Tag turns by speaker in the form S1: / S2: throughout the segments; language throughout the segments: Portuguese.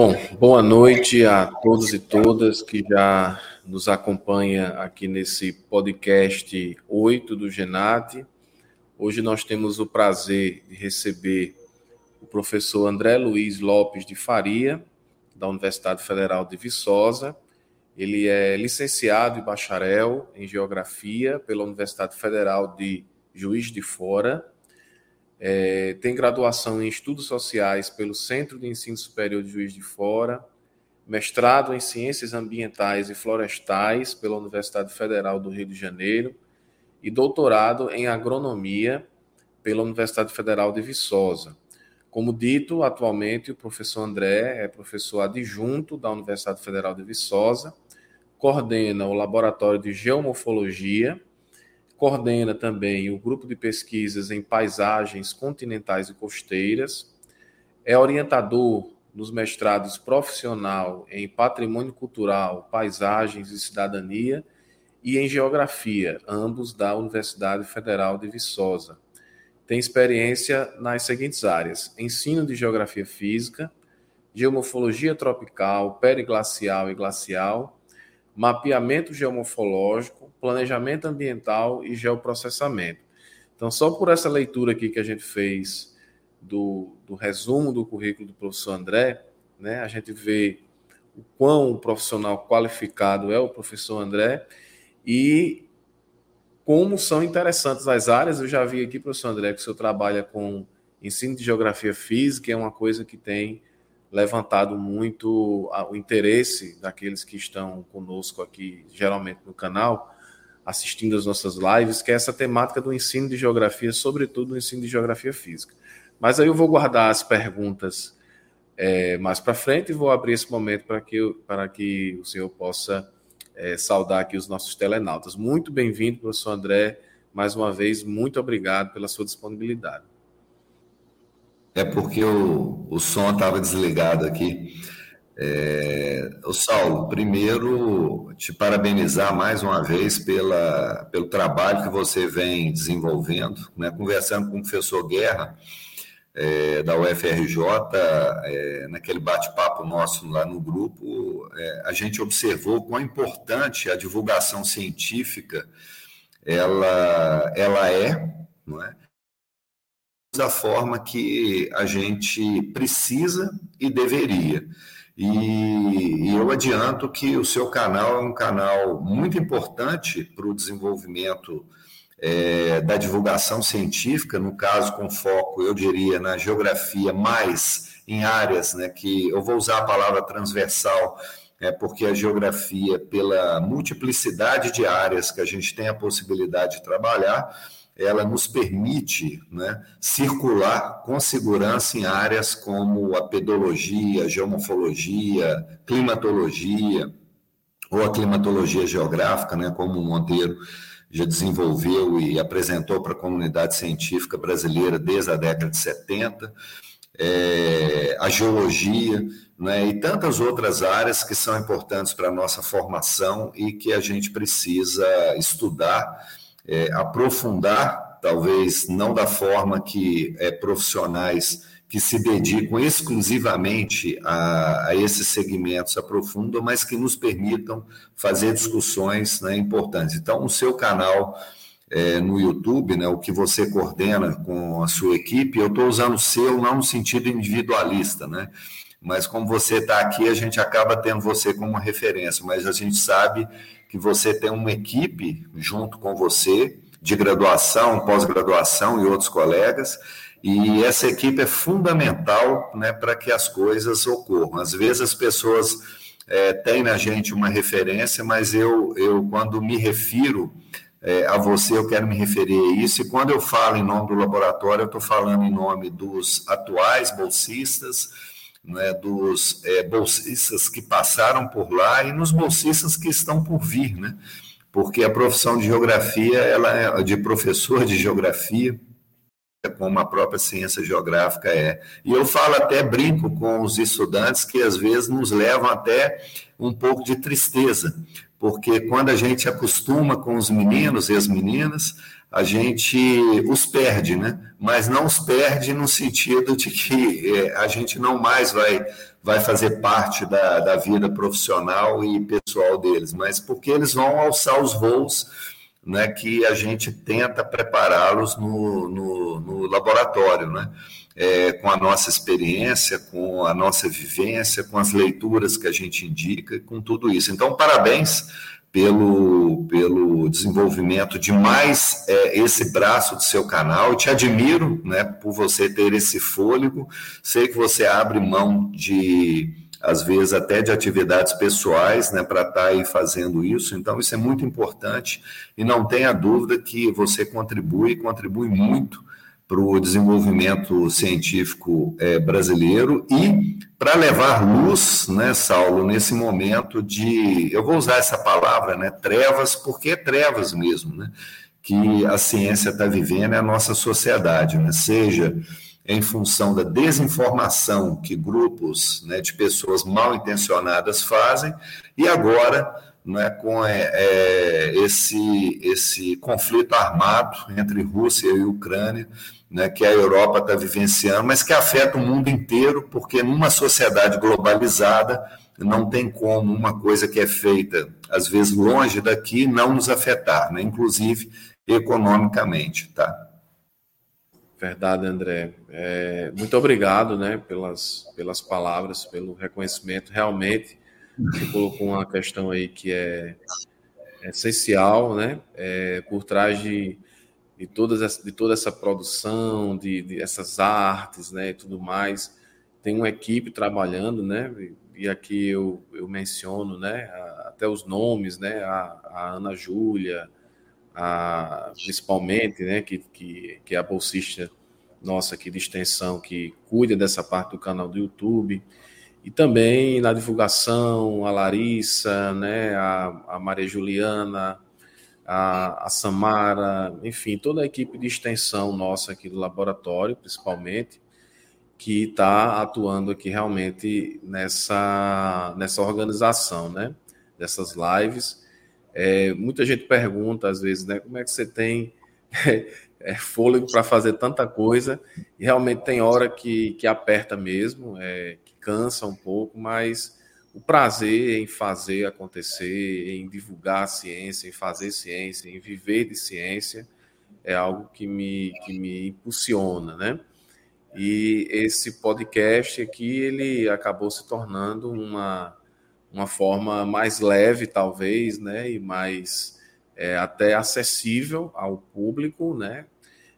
S1: Bom, boa noite a todos e todas que já nos acompanham aqui nesse podcast 8 do Genat. Hoje nós temos o prazer de receber o professor André Luiz Lopes de Faria, da Universidade Federal de Viçosa. Ele é licenciado e bacharel em Geografia pela Universidade Federal de Juiz de Fora é, tem graduação em Estudos Sociais pelo Centro de Ensino Superior de Juiz de Fora, mestrado em Ciências Ambientais e Florestais pela Universidade Federal do Rio de Janeiro e doutorado em Agronomia pela Universidade Federal de Viçosa. Como dito, atualmente o professor André é professor adjunto da Universidade Federal de Viçosa, coordena o Laboratório de Geomorfologia coordena também o grupo de pesquisas em paisagens continentais e costeiras, é orientador nos mestrados profissional em patrimônio cultural, paisagens e cidadania e em geografia, ambos da Universidade Federal de Viçosa. Tem experiência nas seguintes áreas: ensino de geografia física, geomorfologia tropical, periglacial e glacial, mapeamento geomorfológico, planejamento ambiental e geoprocessamento. Então, só por essa leitura aqui que a gente fez do, do resumo do currículo do professor André, né, a gente vê o quão profissional qualificado é o professor André e como são interessantes as áreas. Eu já vi aqui, professor André, que o senhor trabalha com ensino de geografia física, é uma coisa que tem levantado muito o interesse daqueles que estão conosco aqui, geralmente no canal, assistindo as nossas lives, que é essa temática do ensino de geografia, sobretudo o ensino de geografia física. Mas aí eu vou guardar as perguntas é, mais para frente e vou abrir esse momento para que, para que o senhor possa é, saudar aqui os nossos telenautas. Muito bem-vindo, professor André, mais uma vez, muito obrigado pela sua disponibilidade.
S2: É porque o, o som estava desligado aqui. É, o Saulo, primeiro te parabenizar mais uma vez pela, pelo trabalho que você vem desenvolvendo, né? conversando com o professor Guerra, é, da UFRJ, é, naquele bate-papo nosso lá no grupo, é, a gente observou quão importante a divulgação científica ela, ela é, não é? Da forma que a gente precisa e deveria. E, eu adianto que o seu canal é um canal muito importante para o desenvolvimento é, da divulgação científica, no caso com foco, eu diria, na geografia, mais em áreas né, que eu vou usar a palavra transversal, é, porque a geografia, pela multiplicidade de áreas que a gente tem a possibilidade de trabalhar, ela nos permite né, circular com segurança em áreas como a pedologia, geomorfologia, climatologia, ou a climatologia geográfica, né, como o Monteiro já desenvolveu e apresentou para a comunidade científica brasileira desde a década de 70, é, a geologia, né, e tantas outras áreas que são importantes para a nossa formação e que a gente precisa estudar é, aprofundar, talvez não da forma que é, profissionais que se dedicam exclusivamente a, a, esses segmentos aprofundam, mas que nos permitam fazer discussões né, importantes. Então, o seu canal é, no YouTube, né, o que você coordena com a sua equipe, eu estou usando o seu não no sentido individualista, né? Mas como você está aqui, a gente acaba tendo você como referência, mas a gente sabe que você tem uma equipe junto com você de graduação, pós-graduação e outros colegas, e essa equipe é fundamental né, para que as coisas ocorram. Às vezes as pessoas é, têm na gente uma referência, mas eu, eu quando me refiro é, a você, eu quero me referir a isso, e quando eu falo em nome do laboratório, eu estou falando em nome dos atuais bolsistas, né, dos é, bolsistas que passaram por lá e nos bolsistas que estão por vir, né? Porque a profissão de geografia, ela é de professor de geografia, como a própria ciência geográfica é. E eu falo até, brinco com os estudantes que às vezes nos levam até um pouco de tristeza, porque quando a gente acostuma com os meninos e as meninas, a gente os perde, né? Mas não os perde no sentido de que é, a gente não mais vai, vai fazer parte da, da vida profissional e pessoal deles, mas porque eles vão alçar os voos né, que a gente tenta prepará-los no, no, no, laboratório, né? É, com a nossa experiência, com a nossa vivência, com as leituras que a gente indica, com tudo isso. Então, parabéns pelo, pelo desenvolvimento de mais é, esse braço do seu canal. Eu te admiro né, por você ter esse fôlego. Sei que você abre mão de, às vezes, até de atividades pessoais né, para estar tá aí fazendo isso. Então, isso é muito importante e não tenha dúvida que você contribui, contribui muito para o desenvolvimento científico é, brasileiro e para levar luz, né, Saulo, nesse momento de, eu vou usar essa palavra, né, trevas, porque é trevas mesmo, né, que a ciência está vivendo é a nossa sociedade, né, seja em função da desinformação que grupos né, de pessoas mal intencionadas fazem, e agora né, com é, esse, esse conflito armado entre Rússia e Ucrânia, né, que a Europa está vivenciando, mas que afeta o mundo inteiro, porque numa sociedade globalizada não tem como uma coisa que é feita, às vezes, longe daqui, não nos afetar, né, inclusive economicamente. Tá?
S1: Verdade, André. É, muito obrigado né, pelas, pelas palavras, pelo reconhecimento. Realmente, você colocou uma questão aí que é essencial, né? É, por trás de de, todas, de toda essa produção, de, de, essas artes, né, e tudo mais. Tem uma equipe trabalhando, né, e aqui eu, eu menciono, né, até os nomes, né, a, a Ana Júlia, a, principalmente, né, que, que, que é a bolsista nossa aqui de extensão, que cuida dessa parte do canal do YouTube, e também na divulgação, a Larissa, né, a, a Maria Juliana, a, a Samara, enfim, toda a equipe de extensão nossa aqui do laboratório, principalmente, que está atuando aqui realmente nessa, nessa organização, né? Dessas lives. É, muita gente pergunta, às vezes, né? Como é que você tem é, fôlego para fazer tanta coisa? E realmente tem hora que, que aperta mesmo, é, que cansa um pouco, mas o prazer em fazer acontecer, em divulgar a ciência, em fazer ciência, em viver de ciência, é algo que me, que me impulsiona, né? E esse podcast aqui, ele acabou se tornando uma, uma forma mais leve, talvez, né? E mais é, até acessível ao público, né?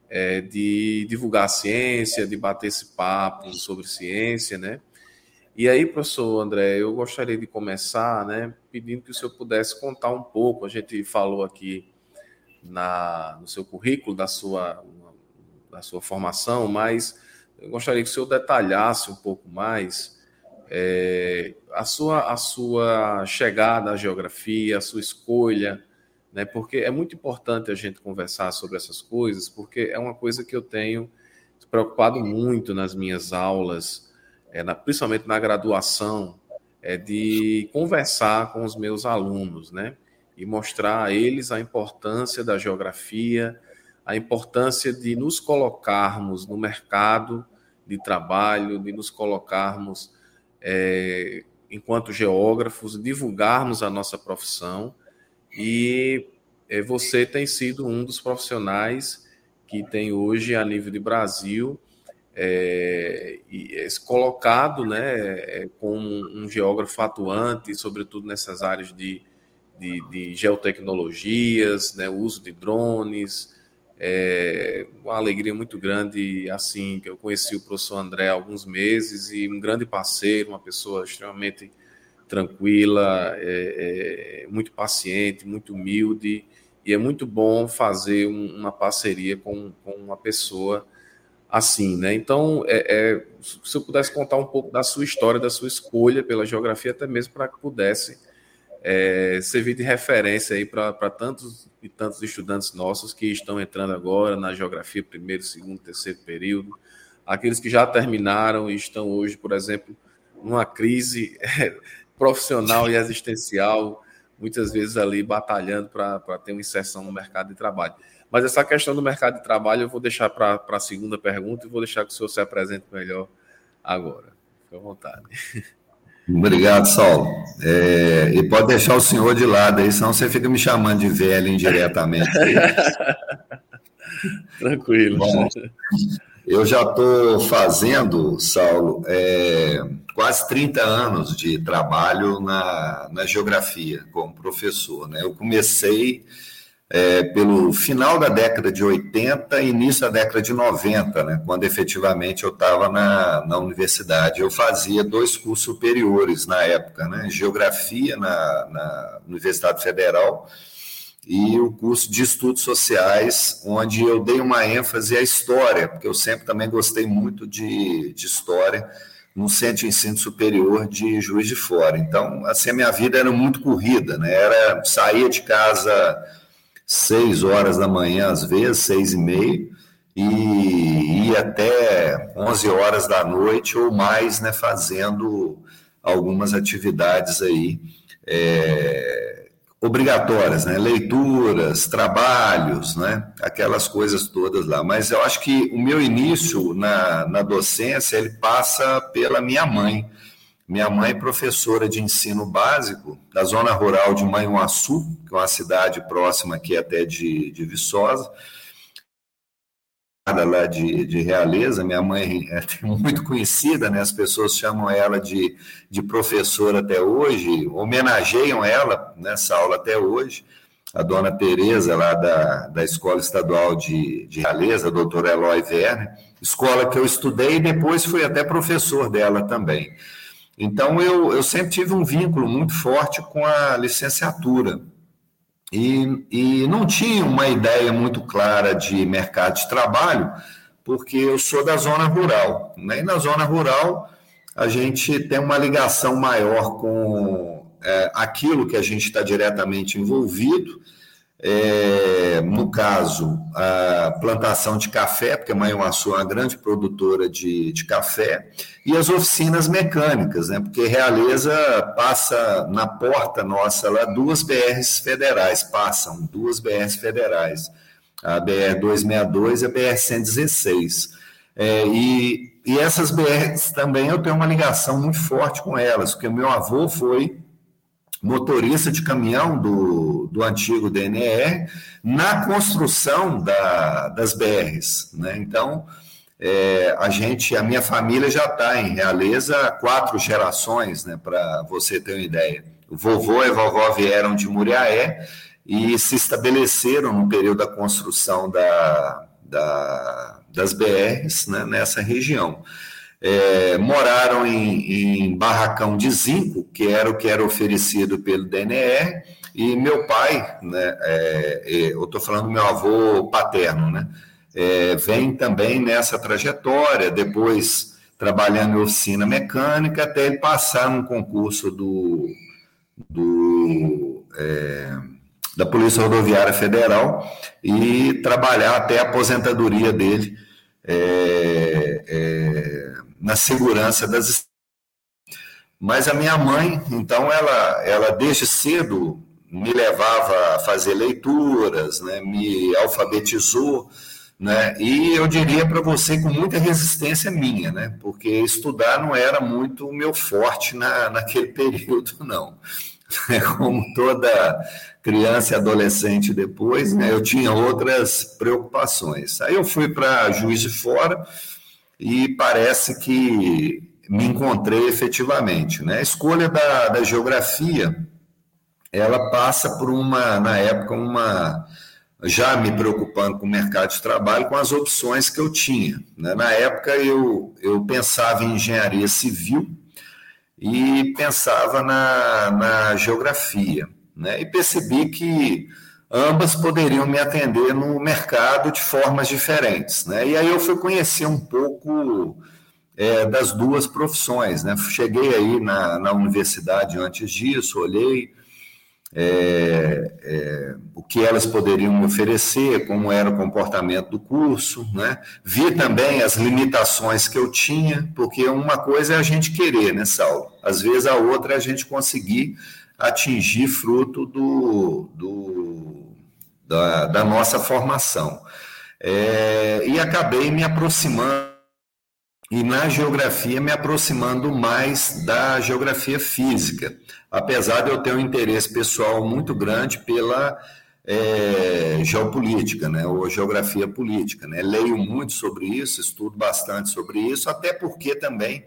S1: É, de divulgar a ciência, de bater esse papo sobre ciência, né? E aí, professor André, eu gostaria de começar, né, pedindo que o senhor pudesse contar um pouco. A gente falou aqui na, no seu currículo da sua, da sua formação, mas eu gostaria que o senhor detalhasse um pouco mais é, a, sua, a sua chegada à geografia, a sua escolha, né, porque é muito importante a gente conversar sobre essas coisas, porque é uma coisa que eu tenho preocupado muito nas minhas aulas é, na, principalmente na graduação, é de conversar com os meus alunos, né? E mostrar a eles a importância da geografia, a importância de nos colocarmos no mercado de trabalho, de nos colocarmos é, enquanto geógrafos, divulgarmos a nossa profissão. E é, você tem sido um dos profissionais que tem hoje, a nível de Brasil, é, é, colocado né, é, com um geógrafo atuante, sobretudo nessas áreas de, de, de geotecnologias, né, uso de drones. É uma alegria muito grande, assim, que eu conheci o professor André há alguns meses e um grande parceiro, uma pessoa extremamente tranquila, é, é, muito paciente, muito humilde, e é muito bom fazer um, uma parceria com, com uma pessoa assim, né? Então, é, é, se eu pudesse contar um pouco da sua história, da sua escolha pela geografia, até mesmo para que pudesse é, servir de referência aí para tantos e tantos estudantes nossos que estão entrando agora na geografia primeiro, segundo, terceiro período, aqueles que já terminaram e estão hoje, por exemplo, numa crise profissional e existencial, muitas vezes ali batalhando para ter uma inserção no mercado de trabalho. Mas essa questão do mercado de trabalho eu vou deixar para a segunda pergunta e vou deixar que o senhor se apresente melhor agora. Fique à vontade.
S2: Obrigado, Saulo. É, e pode deixar o senhor de lado aí, senão você fica me chamando de velho indiretamente.
S1: Tranquilo. Bom,
S2: eu já estou fazendo, Saulo, é, quase 30 anos de trabalho na, na geografia como professor. Né? Eu comecei é, pelo final da década de 80 e início da década de 90, né, quando efetivamente eu estava na, na universidade. Eu fazia dois cursos superiores na época, né, Geografia na, na Universidade Federal e o curso de Estudos Sociais, onde eu dei uma ênfase à história, porque eu sempre também gostei muito de, de história no centro de ensino superior de Juiz de Fora. Então, assim, a minha vida era muito corrida, né? Era sair de casa seis horas da manhã, às vezes, seis e meia, e ir até onze horas da noite ou mais, né, fazendo algumas atividades aí é, obrigatórias, né, leituras, trabalhos, né, aquelas coisas todas lá. Mas eu acho que o meu início na, na docência, ele passa pela minha mãe, minha mãe, professora de ensino básico da zona rural de Manhuaçu, que é uma cidade próxima aqui até de, de Viçosa, lá de, de Realeza, minha mãe é muito conhecida, né? as pessoas chamam ela de, de professora até hoje, homenageiam ela nessa aula até hoje, a dona Tereza, lá da, da Escola Estadual de, de Realeza, a doutora Eloy Werner, escola que eu estudei e depois fui até professor dela também. Então, eu, eu sempre tive um vínculo muito forte com a licenciatura. E, e não tinha uma ideia muito clara de mercado de trabalho, porque eu sou da zona rural. Né? E na zona rural, a gente tem uma ligação maior com é, aquilo que a gente está diretamente envolvido é, no caso, a plantação de café, porque Manhuaçu é uma grande produtora de, de café, e as oficinas mecânicas, né? porque Realeza passa na porta nossa lá duas BRs federais, passam duas BRs federais, a BR-262 e a BR-116. É, e, e essas BRs também eu tenho uma ligação muito forte com elas, porque meu avô foi motorista de caminhão do, do antigo DNR na construção da, das BRs. Né? Então, é, a gente, a minha família já está em Realeza há quatro gerações, né, para você ter uma ideia. O vovô e a vovó vieram de Muriaé e se estabeleceram no período da construção da, da, das BRs né, nessa região é, moraram em, em, barracão de zinco, que era o que era oferecido pelo DNR, e meu pai, né, é, é eu estou falando do meu avô paterno, né, é, vem também nessa trajetória, depois trabalhando em oficina mecânica, até ele passar no concurso do, do é, da Polícia Rodoviária Federal e trabalhar até a aposentadoria dele. É, é, na segurança das mas a minha mãe, então, ela, ela desde cedo me levava a fazer leituras, né, me alfabetizou, né, e eu diria para você com muita resistência minha, né, porque estudar não era muito o meu forte na, naquele período, não. Como toda criança e adolescente depois, né, eu tinha outras preocupações. Aí eu fui para Juiz de Fora, e parece que me encontrei efetivamente. Né? A escolha da, da geografia, ela passa por uma, na época, uma já me preocupando com o mercado de trabalho, com as opções que eu tinha. Né? Na época, eu, eu pensava em engenharia civil e pensava na, na geografia. Né? E percebi que ambas poderiam me atender no mercado de formas diferentes. Né? E aí eu fui conhecer um pouco é, das duas profissões. Né? Cheguei aí na, na universidade antes disso, olhei, é, é, o que elas poderiam me oferecer, como era o comportamento do curso, né? Vi também as limitações que eu tinha, porque uma coisa é a gente querer, né, Saulo? Às vezes a outra é a gente conseguir atingir fruto do, do da, da, nossa formação. É, e acabei me aproximando, e na geografia me aproximando mais da geografia física apesar de eu ter um interesse pessoal muito grande pela é, geopolítica, né, ou geografia política. Né? Leio muito sobre isso, estudo bastante sobre isso, até porque também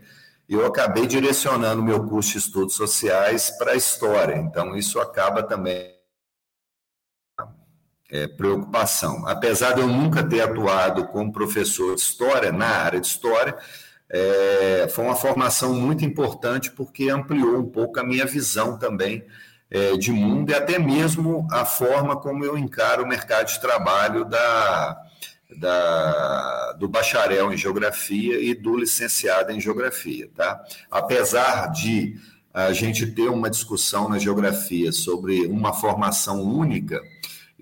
S2: eu acabei direcionando meu curso de estudos sociais para a história, então isso acaba também é, preocupação. Apesar de eu nunca ter atuado como professor de história, na área de história, é, foi uma formação muito importante porque ampliou um pouco a minha visão também é, de mundo e até mesmo a forma como eu encaro o mercado de trabalho da, da, do bacharel em geografia e do licenciado em geografia. Tá? Apesar de a gente ter uma discussão na geografia sobre uma formação única,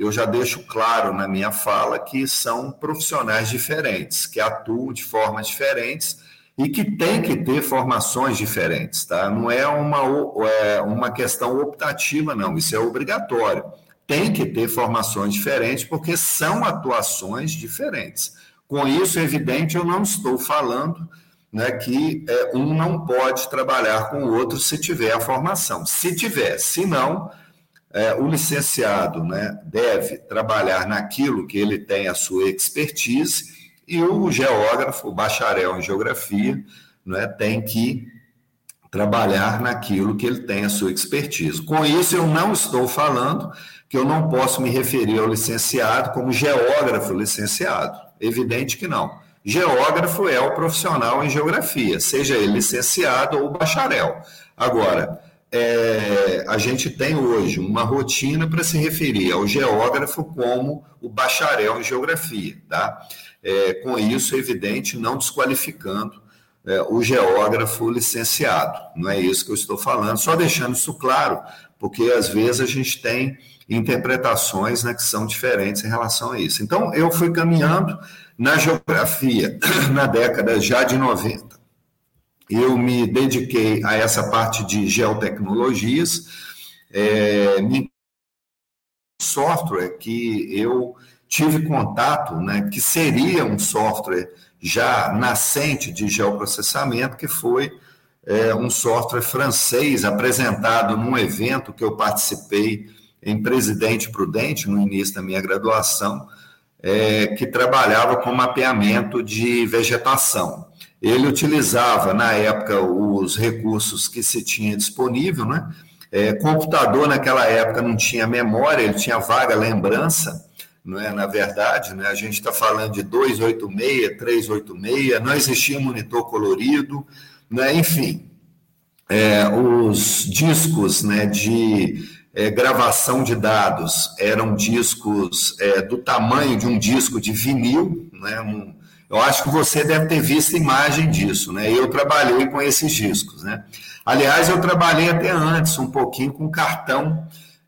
S2: eu já deixo claro na minha fala que são profissionais diferentes, que atuam de formas diferentes e que tem que ter formações diferentes, tá? Não é uma, é uma questão optativa, não, isso é obrigatório. Tem que ter formações diferentes, porque são atuações diferentes. Com isso, é evidente, eu não estou falando né, que é, um não pode trabalhar com o outro se tiver a formação. Se tiver, se não, é, o licenciado né, deve trabalhar naquilo que ele tem a sua expertise e o geógrafo, o bacharel em geografia, né, tem que trabalhar naquilo que ele tem a sua expertise. Com isso, eu não estou falando que eu não posso me referir ao licenciado como geógrafo licenciado. Evidente que não. Geógrafo é o profissional em geografia, seja ele licenciado ou bacharel. Agora, é, a gente tem hoje uma rotina para se referir ao geógrafo como o bacharel em geografia, tá? É, com isso, evidente, não desqualificando é, o geógrafo licenciado. Não é isso que eu estou falando, só deixando isso claro, porque às vezes a gente tem interpretações né, que são diferentes em relação a isso. Então, eu fui caminhando na geografia na década já de 90 eu me dediquei a essa parte de geotecnologias, é, software que eu tive contato, né, que seria um software já nascente de geoprocessamento, que foi é, um software francês apresentado num evento que eu participei em Presidente Prudente, no início da minha graduação, é, que trabalhava com mapeamento de vegetação. Ele utilizava, na época, os recursos que se tinha disponível, né? É, computador naquela época não tinha memória, ele tinha vaga lembrança, não é? Na verdade, né? A gente está falando de 286, 386, não existia monitor colorido, né? Enfim, é, os discos, né? De é, gravação de dados eram discos é, do tamanho de um disco de vinil, né? Um, eu acho que você deve ter visto imagem disso, né? Eu trabalhei com esses discos, né? Aliás, eu trabalhei até antes um pouquinho com cartão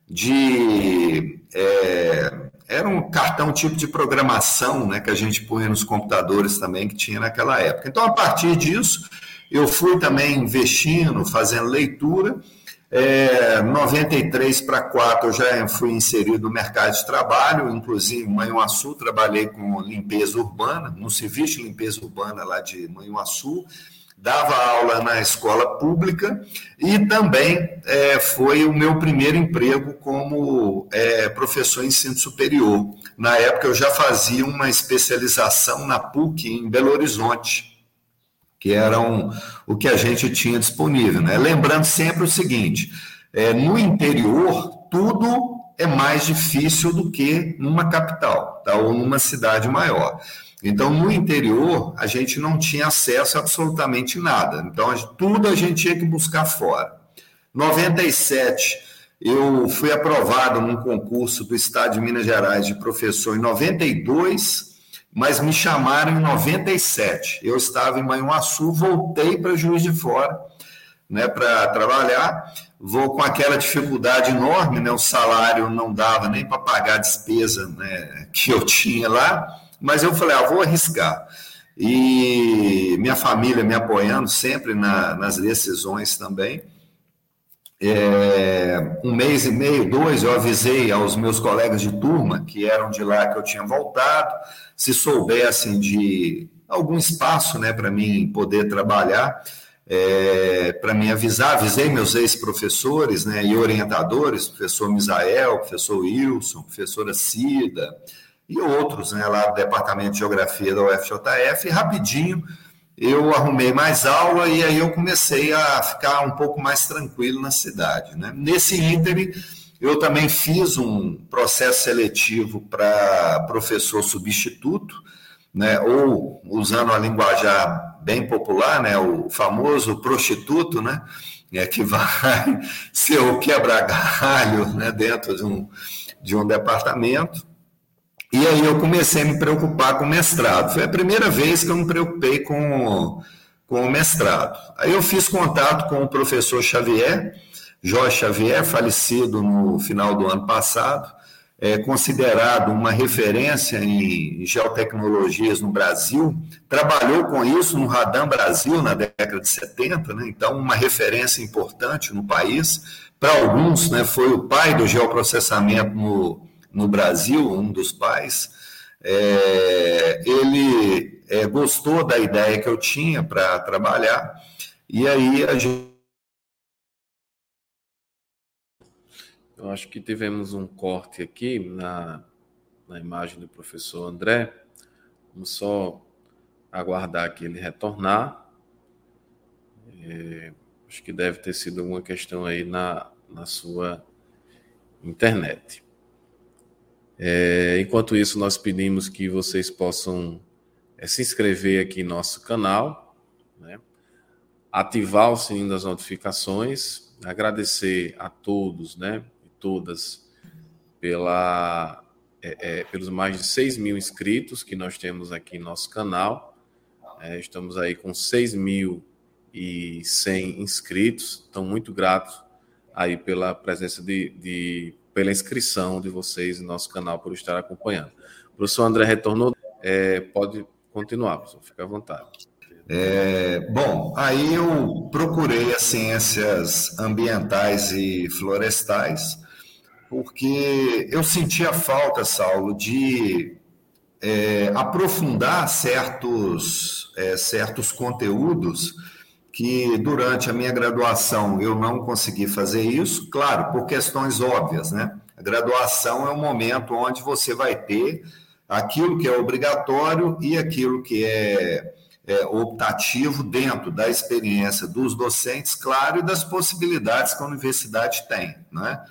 S2: de. É, era um cartão tipo de programação, né? Que a gente punha nos computadores também, que tinha naquela época. Então, a partir disso, eu fui também investindo, fazendo leitura é, 93 para 4 eu já fui inserido no mercado de trabalho, inclusive em Manhuaçu, trabalhei com limpeza urbana, no serviço de limpeza urbana lá de Manhuaçu, dava aula na escola pública e também é, foi o meu primeiro emprego como é, professor em ensino superior. Na época eu já fazia uma especialização na PUC em Belo Horizonte que eram o que a gente tinha disponível. Né? Lembrando sempre o seguinte: é, no interior, tudo é mais difícil do que numa capital tá? ou numa cidade maior. Então, no interior, a gente não tinha acesso a absolutamente nada. Então, tudo a gente tinha que buscar fora. 97, eu fui aprovado num concurso do Estado de Minas Gerais de professor em 92 mas me chamaram em 97. Eu estava em Manhuaçu, voltei para Juiz de Fora, né, para trabalhar. vou com aquela dificuldade enorme, né? O salário não dava nem para pagar a despesa né, que eu tinha lá, mas eu falei, ah, vou arriscar. E minha família me apoiando sempre na, nas decisões também. É, um mês e meio, dois, eu avisei aos meus colegas de turma, que eram de lá que eu tinha voltado, se soubessem de algum espaço né, para mim poder trabalhar é, para me avisar, avisei meus ex-professores né, e orientadores, professor Misael, professor Wilson, professora Cida e outros né, lá do Departamento de Geografia da UFJF, e rapidinho eu arrumei mais aula e aí eu comecei a ficar um pouco mais tranquilo na cidade. Né? Nesse ínterim, eu também fiz um processo seletivo para professor substituto, né, ou usando a linguajar bem popular, né, o famoso prostituto, né, é, que vai ser o quebra-galho né, dentro de um, de um departamento. E aí eu comecei a me preocupar com o mestrado. Foi a primeira vez que eu me preocupei com, com o mestrado. Aí eu fiz contato com o professor Xavier, Jorge Xavier, falecido no final do ano passado, é considerado uma referência em geotecnologias no Brasil, trabalhou com isso no Radam Brasil na década de 70, né? então uma referência importante no país. Para alguns, né, foi o pai do geoprocessamento no, no Brasil, um dos pais. É, ele é, gostou da ideia que eu tinha para trabalhar, e aí a gente
S1: Eu acho que tivemos um corte aqui na, na imagem do professor André. Vamos só aguardar que ele retornar. É, acho que deve ter sido alguma questão aí na, na sua internet. É, enquanto isso, nós pedimos que vocês possam é, se inscrever aqui em nosso canal, né? ativar o sininho das notificações, agradecer a todos, né? todas pela, é, é, pelos mais de 6 mil inscritos que nós temos aqui em nosso canal. É, estamos aí com 6.100 inscritos. Então, muito grato aí pela presença de, de, pela inscrição de vocês em nosso canal, por estar acompanhando. O professor André retornou, é, pode continuar, professor, fica à vontade.
S2: É, bom, aí eu procurei as ciências ambientais e florestais porque eu sentia falta, Saulo, de é, aprofundar certos, é, certos conteúdos que durante a minha graduação eu não consegui fazer isso, claro, por questões óbvias, né? A graduação é um momento onde você vai ter aquilo que é obrigatório e aquilo que é, é optativo dentro da experiência dos docentes, claro, e das possibilidades que a universidade tem, né?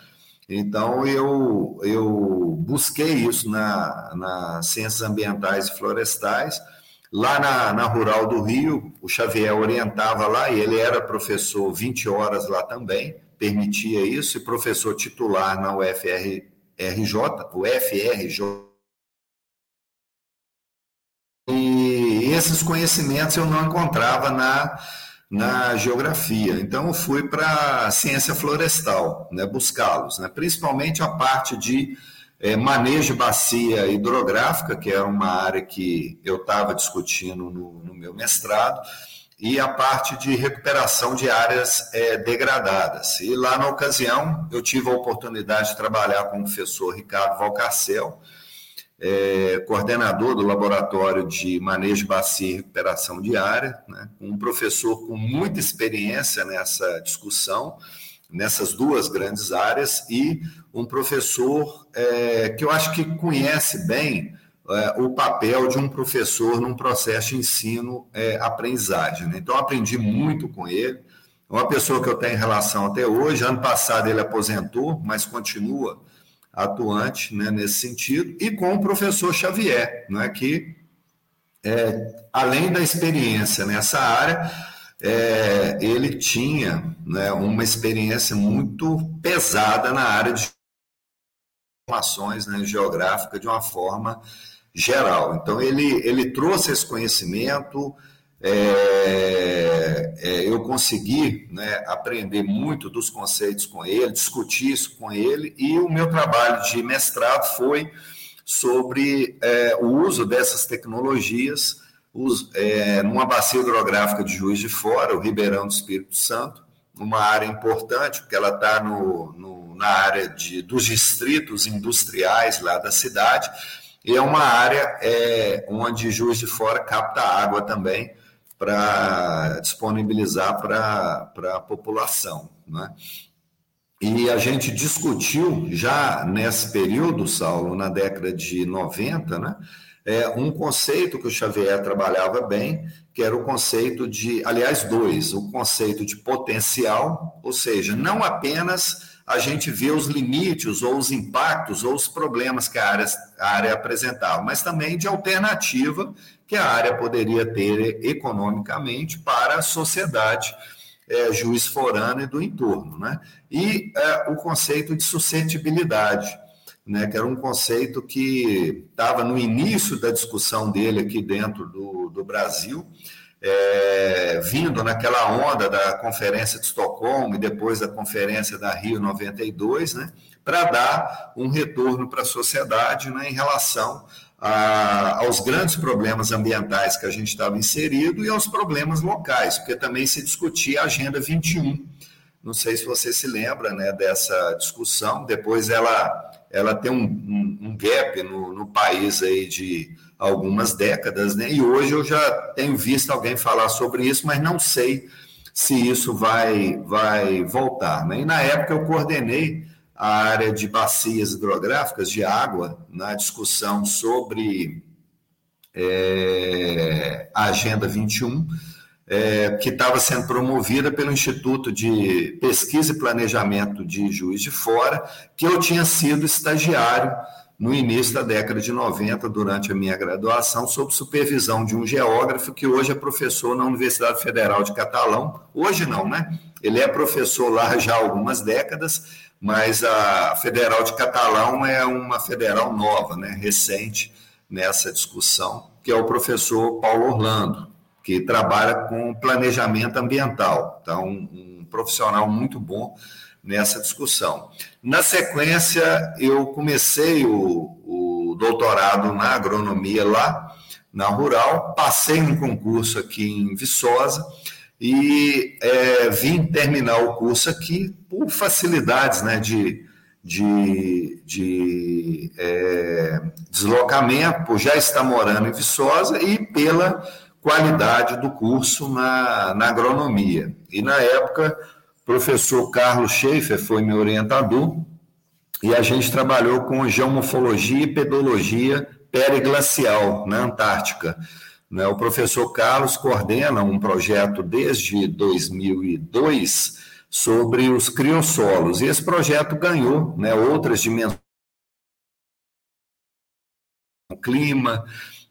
S2: Então, eu, eu busquei isso na, na Ciências Ambientais e Florestais. Lá na, na Rural do Rio, o Xavier orientava lá, e ele era professor 20 horas lá também, permitia isso, e professor titular na UFRJ, UFRJ. E esses conhecimentos eu não encontrava na na geografia. Então, eu fui para a ciência florestal, né, buscá-los, né, principalmente a parte de é, manejo bacia hidrográfica, que era uma área que eu estava discutindo no, no, meu mestrado, e a parte de recuperação de áreas é, degradadas. E lá, na ocasião, eu tive a oportunidade de trabalhar com o professor Ricardo Valcarcel, é, coordenador do Laboratório de Manejo Bacia e Recuperação de Área, né, um professor com muita experiência nessa discussão, nessas duas grandes áreas, e um professor é, que eu acho que conhece bem é, o papel de um professor num processo de ensino-aprendizagem. É, né? Então, aprendi muito com ele. Uma pessoa que eu tenho relação até hoje. Ano passado ele aposentou, mas continua atuante né, nesse sentido, e com o professor Xavier, né, que, é, além da experiência nessa área, é, ele tinha né, uma experiência muito pesada na área de informações né, geográfica de uma forma geral. Então, ele, ele trouxe esse conhecimento, é, é, eu consegui né, aprender muito dos conceitos com ele, discutir isso com ele, e o meu trabalho de mestrado foi sobre é, o uso dessas tecnologias os, é, numa bacia hidrográfica de Juiz de Fora, o Ribeirão do Espírito Santo, uma área importante, porque ela está no, no, na área de, dos distritos industriais lá da cidade, e é uma área é, onde Juiz de Fora capta água também para disponibilizar para a população. Né? E a gente discutiu já nesse período, Saulo, na década de 90, né? É, um conceito que o Xavier trabalhava bem, que era o conceito de, aliás, dois, o conceito de potencial, ou seja, não apenas a gente vê os limites ou os impactos ou os problemas que a área, a área apresentava, mas também de alternativa que a área poderia ter economicamente para a sociedade é, juiz forana e do entorno. Né? E é, o conceito de suscetibilidade, né, que era um conceito que estava no início da discussão dele aqui dentro do, do Brasil, é, vindo naquela onda da Conferência de Estocolmo e depois da Conferência da Rio 92, né, para dar um retorno para a sociedade né, em relação a, aos grandes problemas ambientais que a gente estava inserido e aos problemas locais, porque também se discutia a Agenda 21. Não sei se você se lembra né, dessa discussão, depois ela ela tem um, um, um gap no, no, país aí de algumas décadas, né? E hoje eu já tenho visto alguém falar sobre isso, mas não sei se isso vai, vai voltar. Né? E na época eu coordenei a área de bacias hidrográficas de água na discussão sobre é, a Agenda 21 é, que estava sendo promovida pelo Instituto de Pesquisa e Planejamento de Juiz de Fora, que eu tinha sido estagiário no início da década de 90, durante a minha graduação, sob supervisão de um geógrafo que hoje é professor na Universidade Federal de Catalão. Hoje não, né? Ele é professor lá já há algumas décadas, mas a Federal de Catalão é uma federal nova, né? recente nessa discussão, que é o professor Paulo Orlando que trabalha com planejamento ambiental. Então, um profissional muito bom nessa discussão. Na sequência, eu comecei o, o doutorado na agronomia lá, na Rural, passei um concurso aqui em Viçosa e é, vim terminar o curso aqui por facilidades né, de, de, de é, deslocamento, por já estar morando em Viçosa e pela qualidade do curso na, na agronomia. E na época, o professor Carlos Schaefer foi meu orientador e a gente trabalhou com geomorfologia e pedologia periglacial na Antártica. Né? O professor Carlos coordena um projeto desde 2002 sobre os criossolos, e esse projeto ganhou né, outras dimensões clima,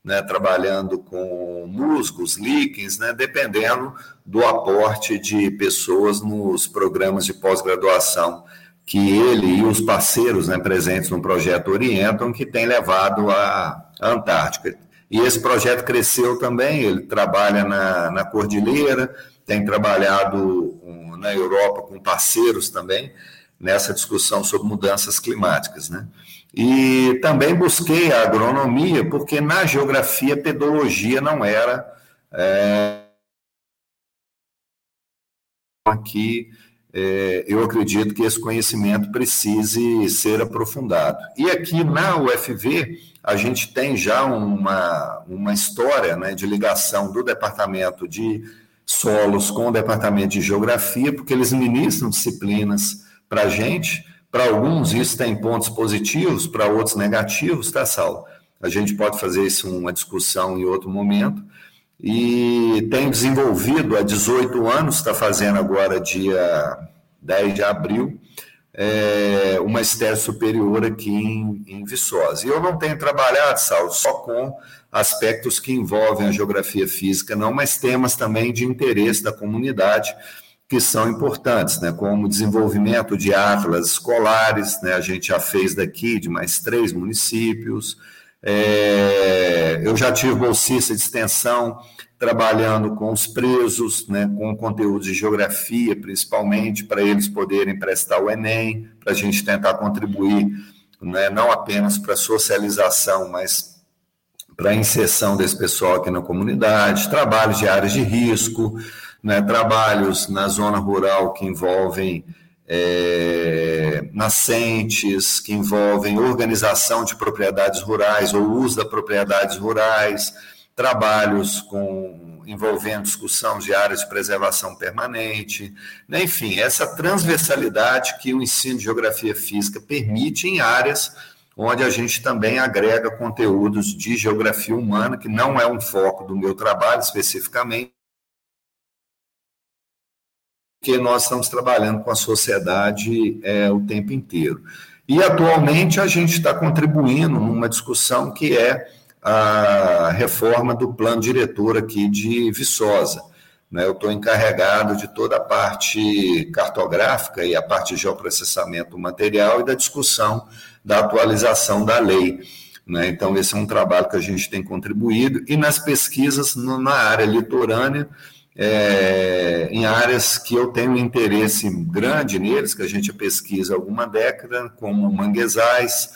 S2: né, trabalhando com musgos, líquens, né, dependendo do aporte de pessoas nos programas de pós-graduação que ele e os parceiros né, presentes no projeto orientam, que tem levado à Antártica. E esse projeto cresceu também, ele trabalha na, na Cordilheira, tem trabalhado na Europa com parceiros também nessa discussão sobre mudanças climáticas. Né? E também busquei a agronomia, porque na geografia, pedologia não era é, aqui. É, eu acredito que esse conhecimento precise ser aprofundado. E aqui na UFV, a gente tem já uma, uma história né, de ligação do departamento de solos com o departamento de geografia, porque eles ministram disciplinas para a gente para alguns, isso tem pontos positivos, para outros, negativos, tá, Saulo? A gente pode fazer isso uma discussão em outro momento. E tem desenvolvido há 18 anos, está fazendo agora, dia 10 de abril, é, uma estética superior aqui em, em Viçosa. E eu não tenho trabalhado, Saulo, só com aspectos que envolvem a geografia física, não, mas temas também de interesse da comunidade que são importantes, né, como desenvolvimento de atlas escolares, né, a gente já fez daqui de mais três municípios, é, eu já tive bolsista de extensão trabalhando com os presos, né, com conteúdo de geografia, principalmente, para eles poderem prestar o Enem, para a gente tentar contribuir né, não apenas para a socialização, mas para a inserção desse pessoal aqui na comunidade, trabalhos de áreas de risco, né, trabalhos na zona rural que envolvem é, nascentes, que envolvem organização de propriedades rurais ou uso das propriedades rurais, trabalhos com envolvendo discussão de áreas de preservação permanente, né? enfim, essa transversalidade que o ensino de geografia física permite em áreas onde a gente também agrega conteúdos de geografia humana, que não é um foco do meu trabalho especificamente, porque nós estamos trabalhando com a sociedade é, o tempo inteiro. E atualmente a gente está contribuindo numa discussão que é a reforma do plano diretor aqui de Viçosa. Né? Eu estou encarregado de toda a parte cartográfica e a parte de geoprocessamento material e da discussão da atualização da lei. Né? Então, esse é um trabalho que a gente tem contribuído. E nas pesquisas no, na área litorânea, é, em áreas que eu tenho interesse grande neles, que a gente pesquisa há alguma década, como manguezais,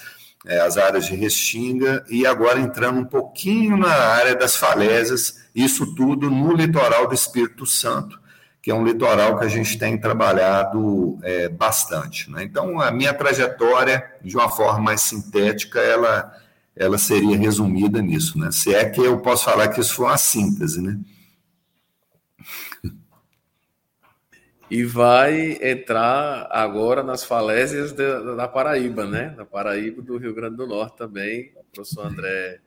S2: é, as áreas de Restinga, e agora entrando um pouquinho na área das falésias, isso tudo no litoral do Espírito Santo, que é um litoral que a gente tem trabalhado é, bastante. Né? Então, a minha trajetória, de uma forma mais sintética, ela, ela seria resumida nisso. Né? Se é que eu posso falar que isso foi uma síntese, né?
S1: E vai entrar agora nas falésias da, da Paraíba, né? Da Paraíba do Rio Grande do Norte também. O professor André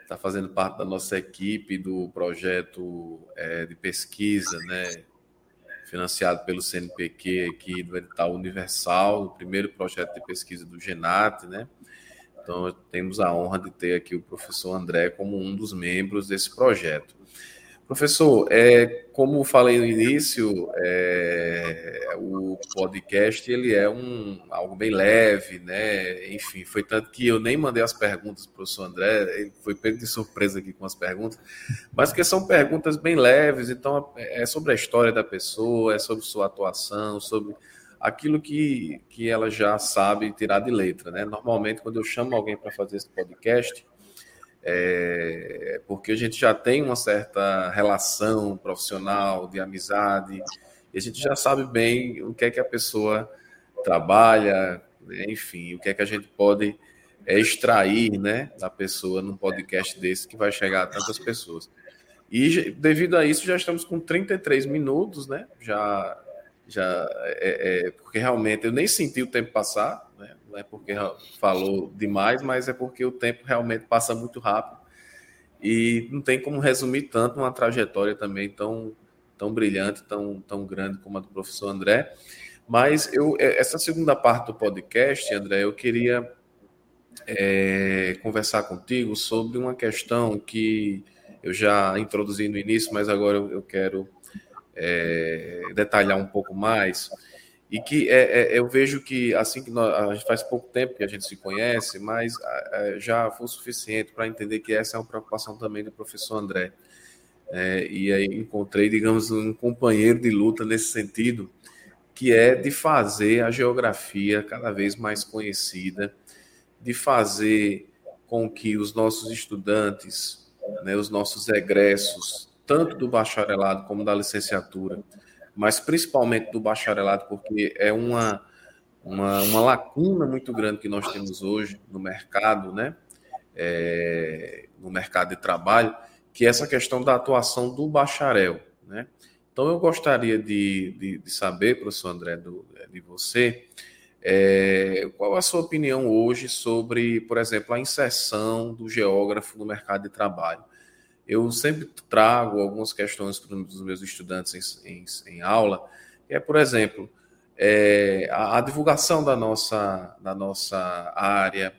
S1: está fazendo parte da nossa equipe do projeto é, de pesquisa, né? Financiado pelo CNPq aqui do edital Universal, o primeiro projeto de pesquisa do Genat, né? Então, temos a honra de ter aqui o professor André como um dos membros desse projeto. Professor, é, como falei no início, é, o podcast ele é um algo bem leve, né? Enfim, foi tanto que eu nem mandei as perguntas para o professor André, ele foi pego de surpresa aqui com as perguntas, mas que são perguntas bem leves, então é sobre a história da pessoa, é sobre sua atuação, sobre aquilo que, que ela já sabe tirar de letra, né? Normalmente, quando eu chamo alguém para fazer esse podcast, é, porque a gente já tem uma certa relação profissional, de amizade, e a gente já sabe bem o que é que a pessoa trabalha, enfim, o que é que a gente pode é, extrair né, da pessoa num podcast desse que vai chegar a tantas pessoas. E devido a isso, já estamos com 33 minutos, né? Já, já é, é, porque realmente eu nem senti o tempo passar, né? não é porque falou demais, mas é porque o tempo realmente passa muito rápido e não tem como resumir tanto uma trajetória também tão, tão brilhante, tão, tão grande como a do professor André. Mas eu, é, essa segunda parte do podcast, André, eu queria é, conversar contigo sobre uma questão que eu já introduzi no início, mas agora eu, quero é, detalhar um pouco mais e que é, é, eu vejo que assim que nós, faz pouco tempo que a gente se conhece, mas é, já foi o suficiente para entender que essa é uma preocupação também do professor André. É, e aí encontrei, digamos, um companheiro de luta nesse sentido, que é de fazer a geografia cada vez mais conhecida, de fazer com que os nossos estudantes, né, os nossos egressos, tanto do bacharelado como da licenciatura, mas principalmente do bacharelado, porque é uma, uma, uma lacuna muito grande que nós temos hoje no mercado, né? É, no mercado de trabalho, que é essa questão da atuação do bacharel, né? Então, eu gostaria de, de, de saber, professor André, do, de você, é, qual a sua opinião hoje sobre, por exemplo, a inserção do geógrafo no mercado de trabalho? Eu sempre trago algumas questões para os meus estudantes em, em, em aula, que é, por exemplo, é, a, a, divulgação da nossa, da nossa área,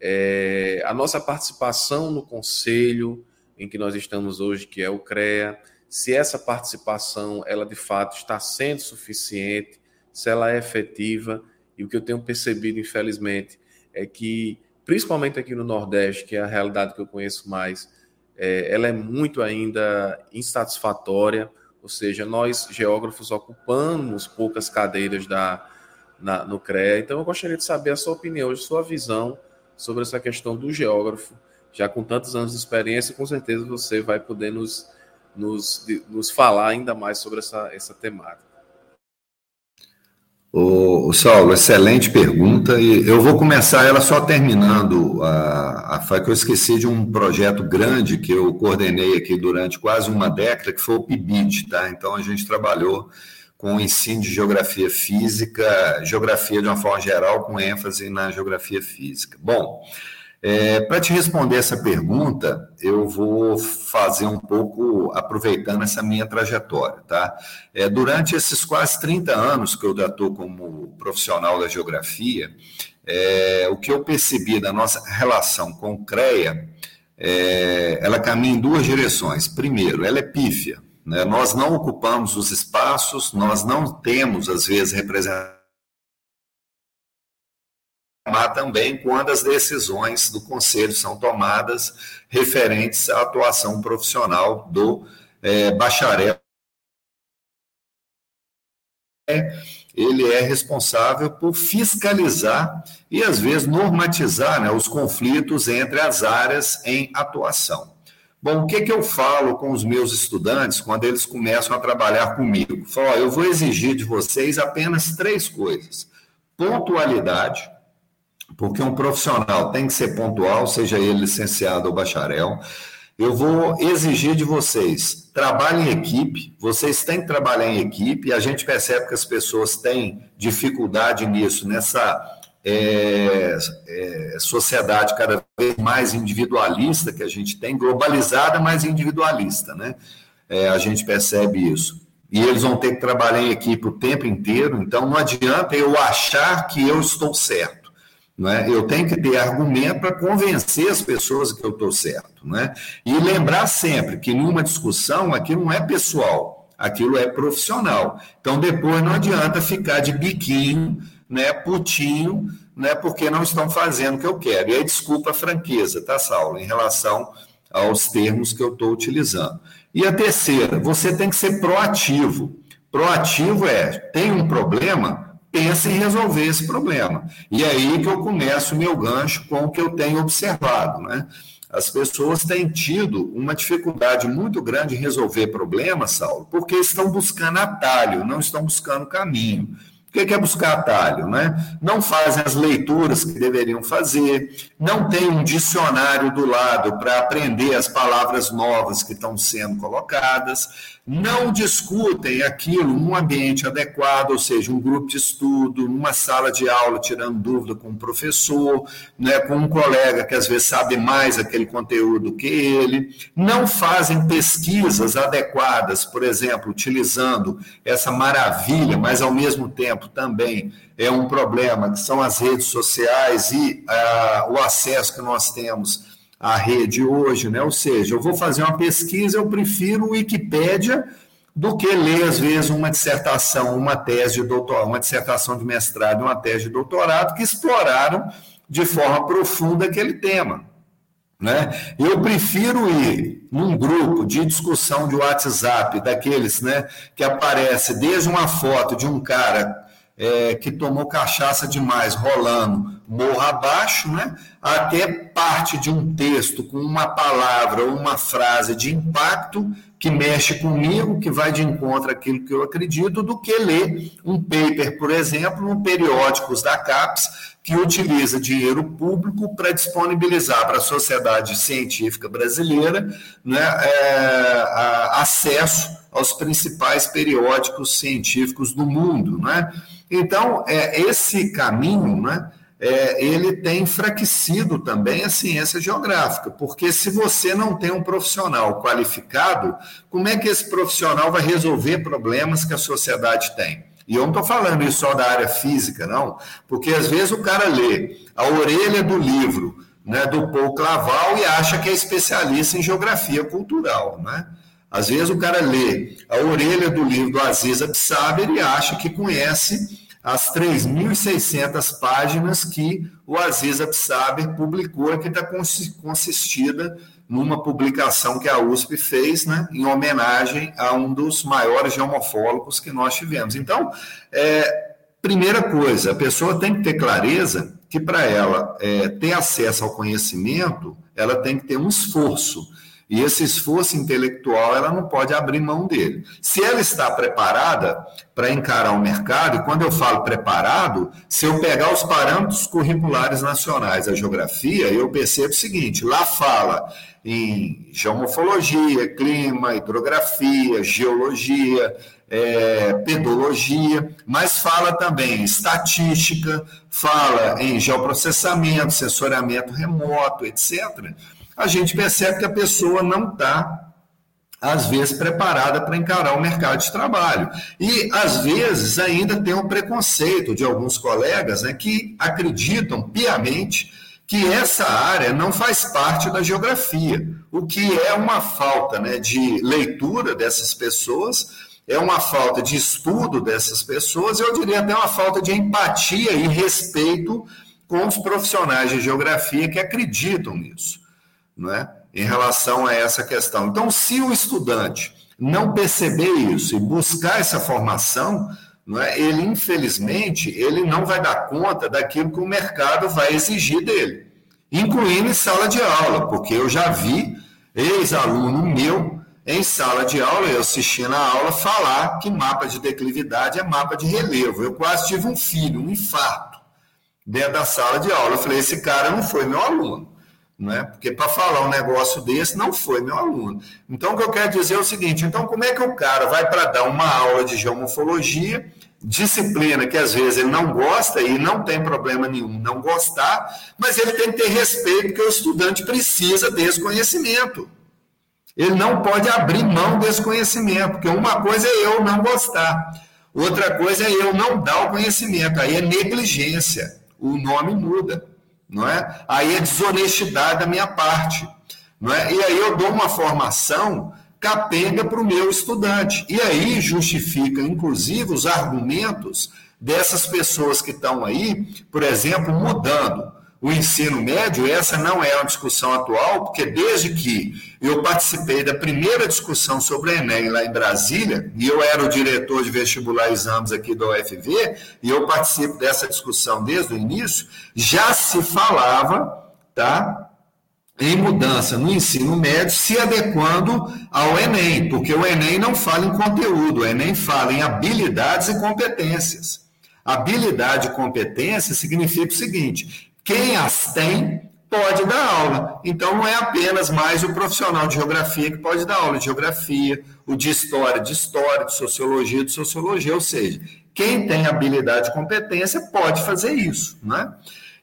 S1: é, a nossa participação no conselho em que nós estamos hoje, que é o CREA, se essa participação, ela de fato está sendo suficiente, se ela é efetiva, e o que eu tenho percebido, infelizmente, é que, principalmente aqui no Nordeste, que é a realidade que eu conheço mais, é, ela é muito ainda insatisfatória, ou seja, nós geógrafos ocupamos poucas cadeiras da, na, no CREA, então eu gostaria de saber a sua opinião, a sua visão sobre essa questão do geógrafo, já com tantos anos de experiência, com certeza você vai poder nos, nos, nos falar ainda mais sobre essa, essa temática.
S2: O, Saulo, excelente pergunta. E eu vou começar ela só terminando a, a que eu esqueci de um projeto grande que eu coordenei aqui durante quase uma década, que foi o PIBIT, tá? Então a gente trabalhou com o ensino de geografia física, geografia de uma forma geral, com ênfase na geografia física. Bom, é, Para te responder essa pergunta, eu vou fazer um pouco aproveitando essa minha trajetória, tá? É, durante esses quase 30 anos que eu já estou como profissional da geografia, é, o que eu percebi da nossa relação com o CREA, é, ela caminha em duas direções. Primeiro, ela é pífia, né? nós não ocupamos os espaços, nós não temos, às vezes, representação também quando as decisões do Conselho são tomadas referentes à atuação profissional do é, bacharel. Ele é responsável por fiscalizar e, às vezes, normatizar né, os conflitos entre as áreas em atuação. Bom, o que, que eu falo com os meus estudantes quando eles começam a trabalhar comigo? Falo, eu vou exigir de vocês apenas três coisas: pontualidade, porque um profissional tem que ser pontual, seja ele licenciado ou bacharel. Eu vou exigir de vocês, trabalhem em equipe, vocês têm que trabalhar em equipe, a gente percebe que as pessoas têm dificuldade nisso, nessa é, é, sociedade cada vez mais individualista que a gente tem, globalizada, mas individualista, né? É, a gente percebe isso. E eles vão ter que trabalhar em equipe o tempo inteiro, então não adianta eu achar que eu estou certo. Né? Eu tenho que ter argumento para convencer as pessoas que eu estou certo. Né? E lembrar sempre que numa discussão aquilo não é pessoal, aquilo é profissional. Então depois não adianta ficar de biquinho, né, putinho, né, porque não estão fazendo o que eu quero. E aí desculpa a franqueza, tá, Saulo, em relação aos termos que eu estou utilizando. E a terceira, você tem que ser proativo. Proativo é, tem um problema, pensa em resolver esse problema. E é aí que eu começo o meu gancho com o que eu tenho observado. Né? As pessoas têm tido uma dificuldade muito grande em resolver problemas, Saulo, porque estão buscando atalho, não estão buscando caminho. O que é buscar atalho? Né? Não fazem as leituras que deveriam fazer, não tem um dicionário do lado para aprender as palavras novas que estão sendo colocadas, não discutem aquilo num ambiente adequado, ou seja, um grupo de estudo, numa sala de aula, tirando dúvida com um professor, né, com um colega que às vezes sabe mais aquele conteúdo que ele, não fazem pesquisas adequadas, por exemplo, utilizando essa maravilha, mas ao mesmo tempo também é um problema, que são as redes sociais e ah, o acesso que nós temos a rede hoje, né? Ou seja, eu vou fazer uma pesquisa, eu prefiro o Wikipédia do que ler, às vezes, uma dissertação, uma tese de doutorado, uma dissertação de mestrado, uma tese de doutorado, que exploraram de forma profunda aquele tema. Né? Eu prefiro ir num grupo de discussão de WhatsApp, daqueles né, que aparece desde uma foto de um cara é, que tomou cachaça demais rolando morro abaixo, né? até parte de um texto com uma palavra ou uma frase de impacto que mexe comigo, que vai de encontro àquilo que eu acredito, do que ler um paper, por exemplo, no periódicos da CAPES, que utiliza dinheiro público para disponibilizar para a sociedade científica brasileira né, é, acesso aos principais periódicos científicos do mundo. Né? Então, é, esse caminho, né, é, ele tem enfraquecido também a ciência geográfica, porque se você não tem um profissional qualificado, como é que esse profissional vai resolver problemas que a sociedade tem? E eu não estou falando isso só da área física, não, porque às vezes o cara lê a orelha do livro né, do Paul Claval e acha que é especialista em geografia cultural, né? Às vezes o cara lê a orelha do livro do Aziz Absaber e acha que conhece as 3.600 páginas que o Aziz Absaber publicou, que está consistida numa publicação que a USP fez, né, em homenagem a um dos maiores geomorfólogos que nós tivemos. Então, é, primeira coisa, a pessoa tem que ter clareza que para ela é, ter acesso ao conhecimento, ela tem que ter um esforço. E esse esforço intelectual, ela não pode abrir mão dele. Se ela está preparada para encarar o mercado, e quando eu falo preparado, se eu pegar os parâmetros curriculares nacionais da geografia, eu percebo o seguinte: lá fala em geomorfologia, clima, hidrografia, geologia, é, pedologia, mas fala também em estatística, fala em geoprocessamento, sensoriamento remoto, etc a gente percebe que a pessoa não está às vezes preparada para encarar o mercado de trabalho. E, às vezes, ainda tem um preconceito de alguns colegas né, que acreditam piamente que essa área não faz parte da geografia, o que é uma falta né, de leitura dessas pessoas, é uma falta de estudo dessas pessoas, eu diria até uma falta de empatia e respeito com os profissionais de geografia que acreditam nisso não é? em relação a essa questão. Então, se o estudante não perceber isso e buscar essa formação, é? ele, infelizmente, ele não vai dar conta daquilo que o mercado vai exigir dele, incluindo em sala de aula, porque eu já vi ex-aluno meu em sala de aula, eu assisti na aula, falar que mapa de declividade é mapa de relevo. Eu quase tive um filho, um infarto, dentro da sala de aula. Eu falei, esse cara não foi meu aluno né? Porque para falar um negócio desse não foi meu aluno. Então o que eu quero dizer é o seguinte: então como é que o cara vai para dar uma aula de geomorfologia, disciplina que às vezes ele não gosta e não tem problema nenhum não gostar, mas ele tem que ter respeito porque o estudante precisa desse conhecimento. Ele não pode abrir mão desse conhecimento, porque uma coisa é eu não gostar, outra coisa é eu não dar o conhecimento, aí é negligência. O nome muda não é? Aí é desonestidade da minha parte, não é? E aí eu dou uma formação capenga para o meu estudante. E aí justifica, inclusive, os argumentos dessas pessoas que estão aí, por exemplo, mudando o ensino médio, essa não é uma discussão atual, porque desde que eu participei da primeira discussão sobre o Enem lá em Brasília, e eu era o diretor de vestibular e exames aqui da UFV, e eu participo dessa discussão desde o início, já se falava, tá? Em mudança no ensino médio, se adequando ao Enem, porque o Enem não fala em conteúdo, o Enem fala em habilidades e competências. Habilidade e competência significa o seguinte: quem as tem pode dar aula. Então não é apenas mais o profissional de geografia que pode dar aula de geografia, o de história de história, de sociologia de sociologia, ou seja, quem tem habilidade e competência pode fazer isso, né?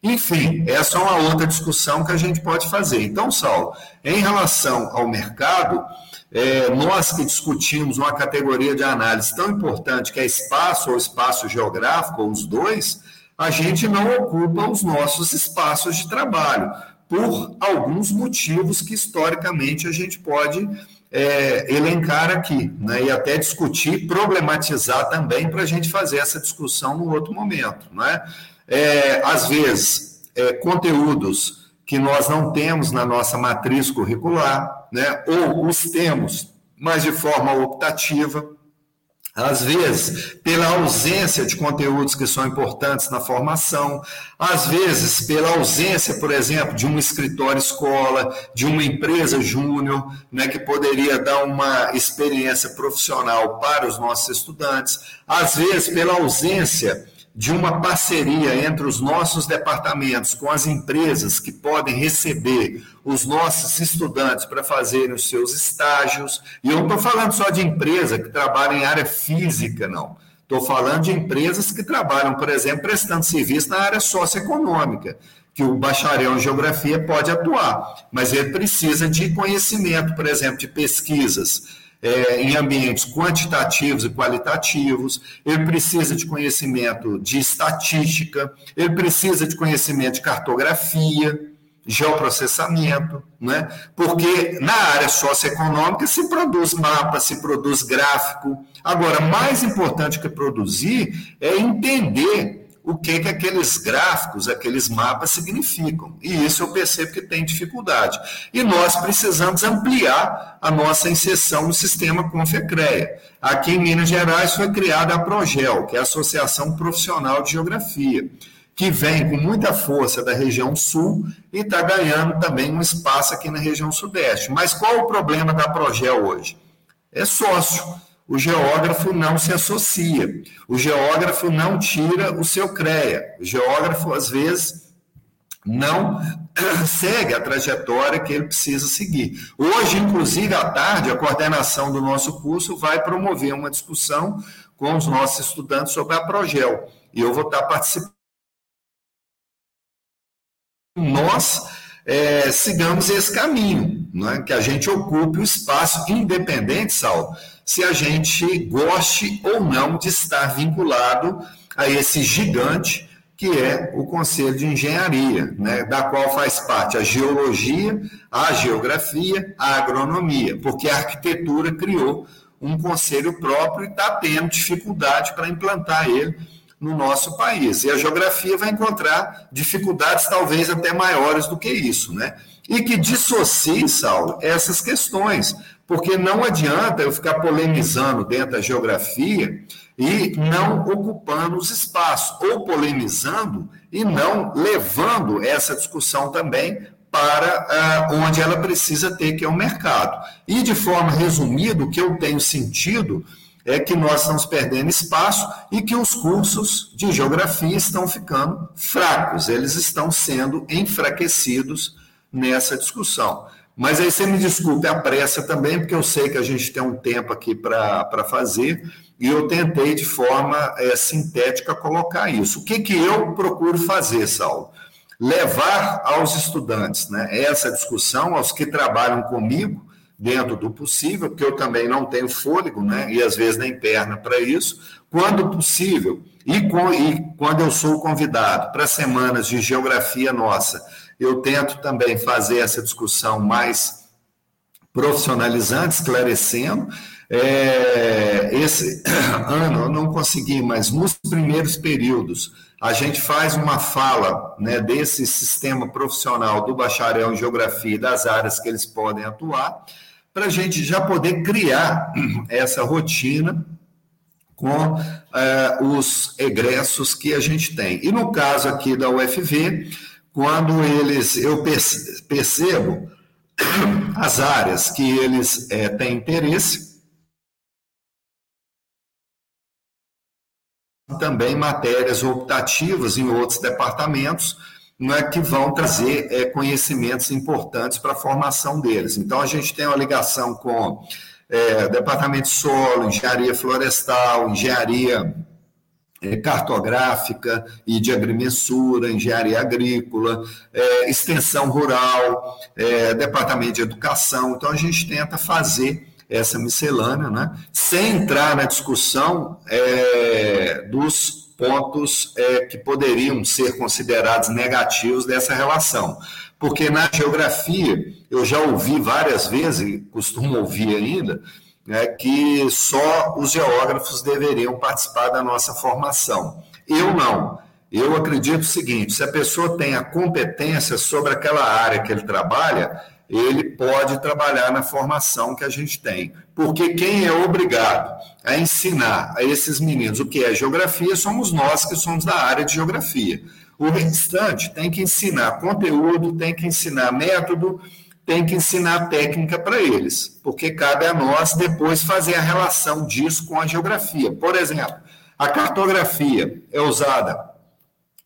S2: Enfim, essa é uma outra discussão que a gente pode fazer. Então, Saulo, em relação ao mercado, é, nós que discutimos uma categoria de análise tão importante que é espaço ou espaço geográfico, ou os dois, a gente não ocupa os nossos espaços de trabalho, por alguns motivos que historicamente a gente pode é, elencar aqui, né, e até discutir, problematizar também para a gente fazer essa discussão no outro momento. Né? É, às vezes, é, conteúdos que nós não temos na nossa matriz curricular, né, ou os temos, mas de forma optativa, às vezes pela ausência de conteúdos que são importantes na formação, às vezes pela ausência, por exemplo, de um escritório escola, de uma empresa júnior, né, que poderia dar uma experiência profissional para os nossos estudantes, às vezes pela ausência de uma parceria entre os nossos departamentos com as empresas que podem receber os nossos estudantes para fazerem os seus estágios. E eu não estou falando só de empresa que trabalha em área física, não. Estou falando de empresas que trabalham, por exemplo, prestando serviço na área socioeconômica, que o bacharel em geografia pode atuar, mas ele precisa de conhecimento, por exemplo, de pesquisas é, em ambientes quantitativos e qualitativos, ele precisa de conhecimento de estatística, ele precisa de conhecimento de cartografia, geoprocessamento, né? porque na área socioeconômica se produz mapa, se produz gráfico. Agora, mais importante que produzir é entender o que, que aqueles gráficos, aqueles mapas significam. E isso eu percebo que tem dificuldade. E nós precisamos ampliar a nossa inserção no sistema Confecreia. Aqui em Minas Gerais foi criada a Progel, que é a Associação Profissional de Geografia que vem com muita força da região sul e está ganhando também um espaço aqui na região sudeste. Mas qual o problema da Progel hoje? É sócio. O geógrafo não se associa. O geógrafo não tira o seu CREA. O geógrafo, às vezes, não segue a trajetória que ele precisa seguir. Hoje, inclusive, à tarde, a coordenação do nosso curso vai promover uma discussão com os nossos estudantes sobre a Progel. E eu vou estar participando nós é, sigamos esse caminho, é? que a gente ocupe o espaço independente, Saulo, se a gente goste ou não de estar vinculado a esse gigante que é o Conselho de Engenharia, né, da qual faz parte a geologia, a geografia, a agronomia, porque a arquitetura criou um conselho próprio e está tendo dificuldade para implantar ele no nosso país. E a geografia vai encontrar dificuldades talvez até maiores do que isso, né? E que dissocie, Saulo, essas questões, porque não adianta eu ficar polemizando dentro da geografia e não ocupando os espaços, ou polemizando e não levando essa discussão também para uh, onde ela precisa ter, que é o mercado. E de forma resumida, o que eu tenho sentido é que nós estamos perdendo espaço e que os cursos de geografia estão ficando fracos, eles estão sendo enfraquecidos nessa discussão. Mas aí você me desculpe a pressa também, porque eu sei que a gente tem um tempo aqui para fazer, e eu tentei de forma é, sintética colocar isso. O que, que eu procuro fazer, Saulo? Levar aos estudantes né, essa discussão, aos que trabalham comigo, dentro do possível, porque eu também não tenho fôlego, né? E às vezes nem perna para isso. Quando possível, e, com, e quando eu sou convidado para semanas de geografia nossa, eu tento também fazer essa discussão mais profissionalizante, esclarecendo. É, esse ano eu não consegui, mas nos primeiros períodos a gente faz uma fala né, desse sistema profissional do bacharel em geografia e das áreas que eles podem atuar para a gente já poder criar essa rotina com uh, os egressos que a gente tem. E no caso aqui da UFV, quando eles, eu percebo as áreas que eles é, têm interesse, também matérias optativas em outros departamentos, não é que vão trazer é, conhecimentos importantes para a formação deles. Então, a gente tem uma ligação com é, departamento de solo, engenharia florestal, engenharia é, cartográfica e de agrimensura, engenharia agrícola, é, extensão rural, é, departamento de educação. Então, a gente tenta fazer essa miscelânea, né, sem entrar na discussão é, dos pontos é, que poderiam ser considerados negativos dessa relação. Porque na geografia, eu já ouvi várias vezes, e costumo ouvir ainda, né, que só os geógrafos deveriam participar da nossa formação. Eu não. Eu acredito o seguinte: se a pessoa tem a competência sobre aquela área que ele trabalha, ele pode trabalhar na formação que a gente tem. Porque quem é obrigado a ensinar a esses meninos o que é geografia somos nós que somos da área de geografia. O restante tem que ensinar conteúdo, tem que ensinar método, tem que ensinar técnica para eles, porque cabe a nós depois fazer a relação disso com a geografia. Por exemplo, a cartografia é usada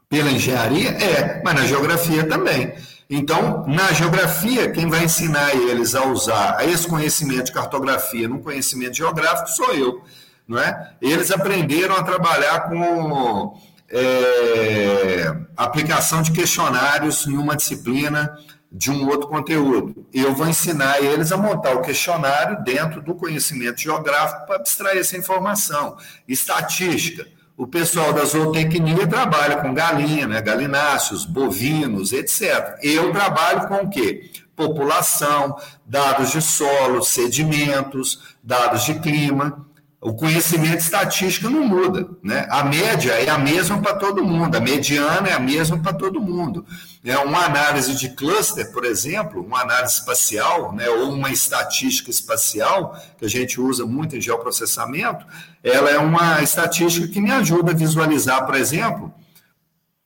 S2: pela engenharia? É, mas na geografia também. Então, na geografia, quem vai ensinar eles a usar esse conhecimento de cartografia no conhecimento geográfico sou eu. Não é? Eles aprenderam a trabalhar com é, aplicação de questionários em uma disciplina de um outro conteúdo. Eu vou ensinar eles a montar o questionário dentro do conhecimento geográfico para abstrair essa informação. Estatística o pessoal da zootecnia trabalha com galinha, né, galináceos, bovinos, etc. Eu trabalho com o quê? População, dados de solo, sedimentos, dados de clima. o conhecimento estatístico não muda. Né? A média é a mesma para todo mundo, a mediana é a mesma para todo mundo. É uma análise de cluster, por exemplo, uma análise espacial, né, ou uma estatística espacial, que a gente usa muito em geoprocessamento, ela é uma estatística que me ajuda a visualizar, por exemplo,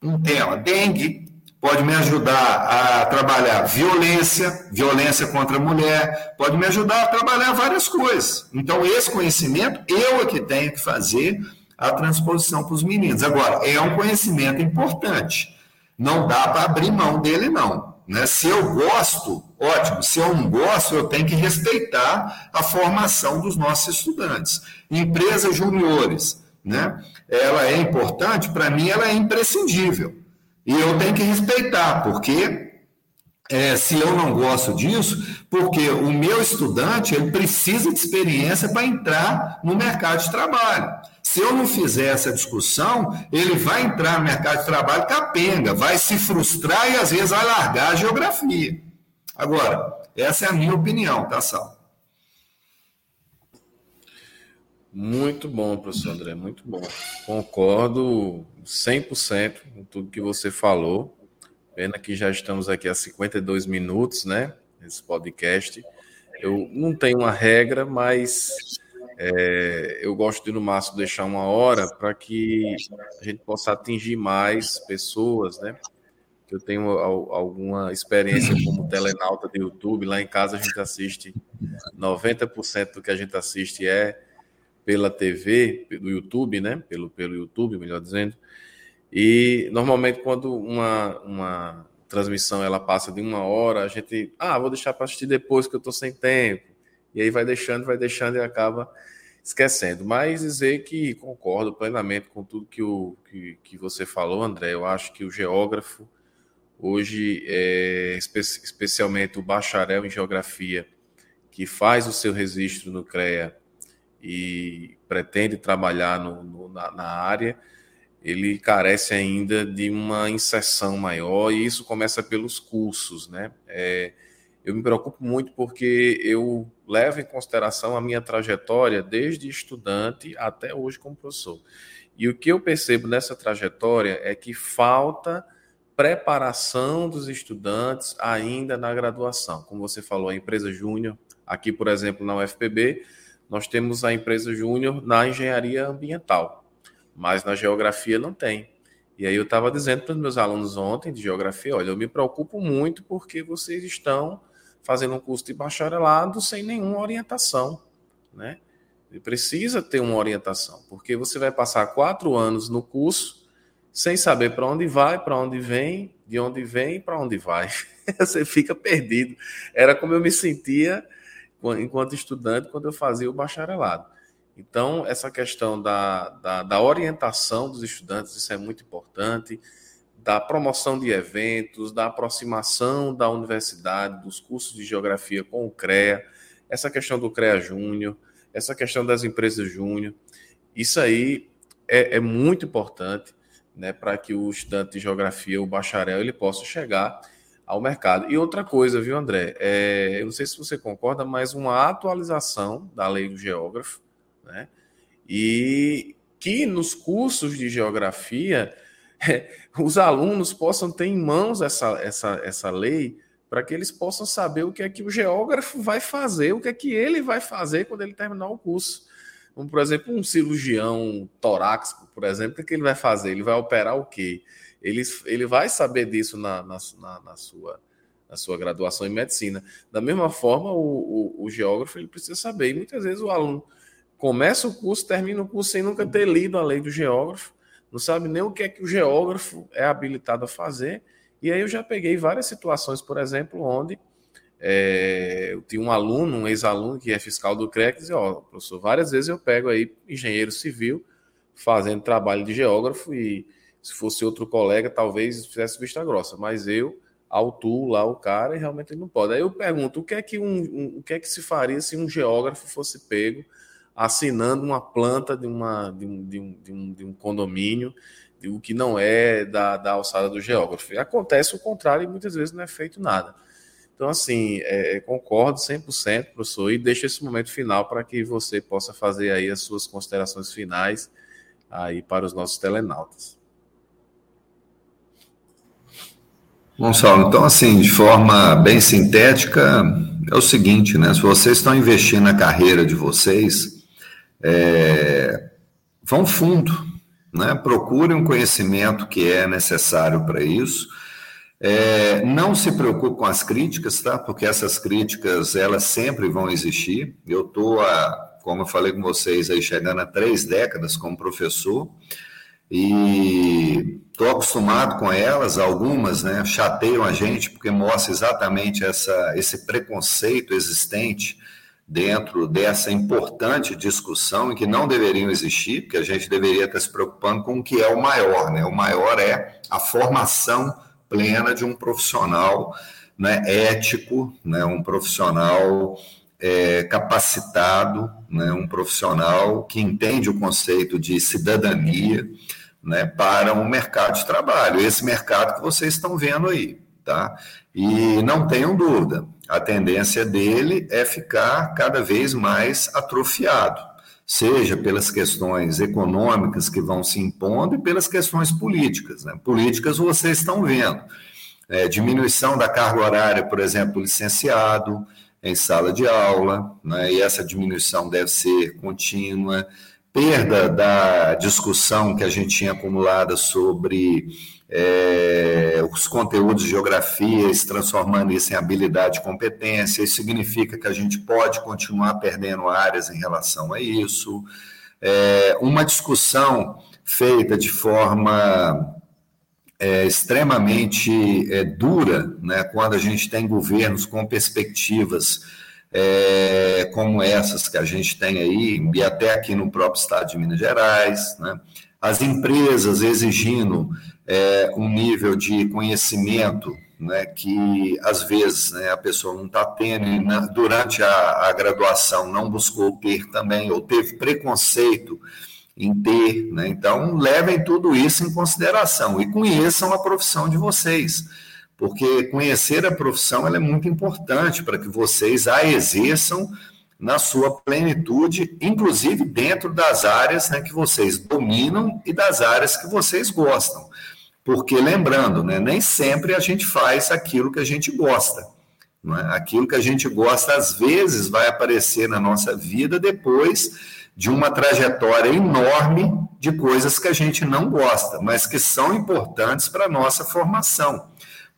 S2: um tema, dengue, pode me ajudar a trabalhar violência, violência contra a mulher, pode me ajudar a trabalhar várias coisas. Então, esse conhecimento, eu é que tenho que fazer a transposição para os meninos. Agora, é um conhecimento importante. Não dá para abrir mão dele, não. Né? Se eu gosto, ótimo. Se eu não gosto, eu tenho que respeitar a formação dos nossos estudantes. Empresas juniores, né? ela é importante, para mim, ela é imprescindível. E eu tenho que respeitar, porque é, se eu não gosto disso, porque o meu estudante ele precisa de experiência para entrar no mercado de trabalho. Se eu não fizer essa discussão, ele vai entrar no mercado de trabalho capenga, vai se frustrar e às vezes vai largar a geografia. Agora, essa é a minha opinião, tá, Sal?
S1: Muito bom, professor André, muito bom. Concordo 100% com tudo que você falou. Pena que já estamos aqui há 52 minutos, né? Nesse podcast. Eu não tenho uma regra, mas é, eu gosto de, no máximo, deixar uma hora para que a gente possa atingir mais pessoas, né? Eu tenho alguma experiência como telenauta de YouTube. Lá em casa a gente assiste 90% do que a gente assiste é pela TV, pelo YouTube, né? Pelo, pelo YouTube, melhor dizendo. E normalmente quando uma, uma transmissão ela passa de uma hora, a gente, ah, vou deixar para assistir depois que eu estou sem tempo. E aí vai deixando, vai deixando e acaba esquecendo. Mas dizer que concordo plenamente com tudo que, o, que, que você falou, André. Eu acho que o geógrafo, hoje, é, espe especialmente o bacharel em geografia, que faz o seu registro no CREA e pretende trabalhar no, no, na, na, área, ele carece ainda de uma inserção maior, e isso começa pelos cursos, né? É, eu me preocupo muito porque eu levo em consideração a minha trajetória desde estudante até hoje como professor. E o que eu percebo nessa trajetória é que falta preparação dos estudantes ainda na graduação. Como você falou, a empresa júnior, aqui, por exemplo, na UFPB, nós temos a empresa júnior na engenharia ambiental, mas na geografia não tem. E aí eu estava dizendo para os meus alunos ontem de geografia, olha, eu me preocupo muito porque vocês estão fazendo um curso de bacharelado sem nenhuma orientação, né? E precisa ter uma orientação, porque você vai passar quatro anos no curso sem saber para onde vai, para onde vem, de onde vem e para onde vai. você fica perdido. Era como eu me sentia enquanto estudante quando eu fazia o bacharelado. Então, essa questão da, da, da, orientação dos estudantes, isso é muito importante, da promoção de eventos, da aproximação da universidade, dos cursos de geografia com o CREA, essa questão do CREA Júnior, essa questão das empresas Júnior, isso aí é, é muito importante né, para que o estudante de geografia, o bacharel, ele possa chegar ao mercado. E outra coisa, viu, André? É, eu não sei se você concorda, mas uma atualização da lei do geógrafo, né? E que nos cursos de geografia os alunos possam ter em mãos essa, essa, essa lei para que eles possam saber o que é que o geógrafo vai fazer, o que é que ele vai fazer quando ele terminar o curso. Como, por exemplo, um cirurgião torácico, por exemplo, o que, é que ele vai fazer? Ele vai operar o quê? ele, ele vai saber disso na, na, na, sua, na sua graduação em medicina. Da mesma forma, o, o, o, geógrafo ele precisa saber. E muitas vezes o aluno começa o curso, termina o curso sem nunca ter lido a lei do geógrafo, não sabe nem o que é que o geógrafo é habilitado a fazer. E aí eu já peguei várias situações, por exemplo, onde é, eu tinha um aluno, um ex-aluno que é fiscal do CREC, e ó, professor, várias vezes eu pego aí engenheiro civil fazendo trabalho de geógrafo e se fosse outro colega, talvez fizesse vista grossa, mas eu autuo lá o cara e realmente ele não pode. Aí eu pergunto, o que é que, um, um, o que, é que se faria se um geógrafo fosse pego assinando uma planta de, uma, de, um, de, um, de, um, de um condomínio, de o que não é da, da alçada do geógrafo? E acontece o contrário e muitas vezes não é feito nada. Então, assim, é, concordo 100%, professor, e deixo esse momento final para que você possa fazer aí as suas considerações finais aí para os nossos telenautas.
S2: Bom, Saulo, então, assim, de forma bem sintética, é o seguinte, né? Se vocês estão investindo na carreira de vocês, é, vão fundo, né? Procurem um conhecimento que é necessário para isso. É, não se preocupe com as críticas, tá? Porque essas críticas, elas sempre vão existir. Eu estou, como eu falei com vocês, aí chegando a três décadas como professor, e estou acostumado com elas, algumas né, chateiam a gente porque mostra exatamente essa, esse preconceito existente dentro dessa importante discussão e que não deveriam existir, porque a gente deveria estar se preocupando com o que é o maior, né? O maior é a formação plena de um profissional né, ético, né, um profissional é, capacitado, né, um profissional que entende o conceito de cidadania né, para um mercado de trabalho, esse mercado que vocês estão vendo aí. Tá? E não tenham dúvida, a tendência dele é ficar cada vez mais atrofiado, seja pelas questões econômicas que vão se impondo e pelas questões políticas. Né? Políticas vocês estão vendo. É, diminuição da carga horária, por exemplo, licenciado, em sala de aula, né, e essa diminuição deve ser contínua, perda da discussão que a gente tinha acumulada sobre é, os conteúdos de geografia, se transformando isso em habilidade e competência, isso significa que a gente pode continuar perdendo áreas em relação a isso. É, uma discussão feita de forma é, extremamente é, dura, né, quando a gente tem governos com perspectivas é, como essas que a gente tem aí, e até aqui no próprio estado de Minas Gerais, né, as empresas exigindo é, um nível de conhecimento né, que às vezes né, a pessoa não está tendo e na, durante a, a graduação não buscou ter também, ou teve preconceito em ter. Né? Então, levem tudo isso em consideração e conheçam a profissão de vocês, porque conhecer a profissão é muito importante para que vocês a exerçam na sua plenitude, inclusive dentro das áreas né, que vocês dominam e das áreas que vocês gostam. Porque, lembrando, né, nem sempre a gente faz aquilo que a gente gosta. É? Aquilo que a gente gosta, às vezes, vai aparecer na nossa vida depois de uma trajetória enorme de coisas que a gente não gosta, mas que são importantes para a nossa formação.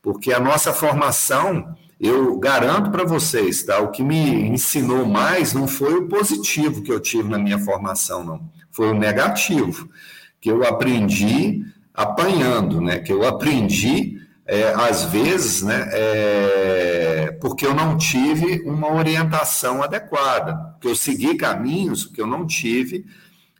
S2: Porque a nossa formação, eu garanto para vocês, tá? O que me ensinou mais não foi o positivo que eu tive na minha formação, não. Foi o negativo, que eu aprendi apanhando, né? Que eu aprendi é, às vezes, né, é, porque eu não tive uma orientação adequada, porque eu segui caminhos que eu não tive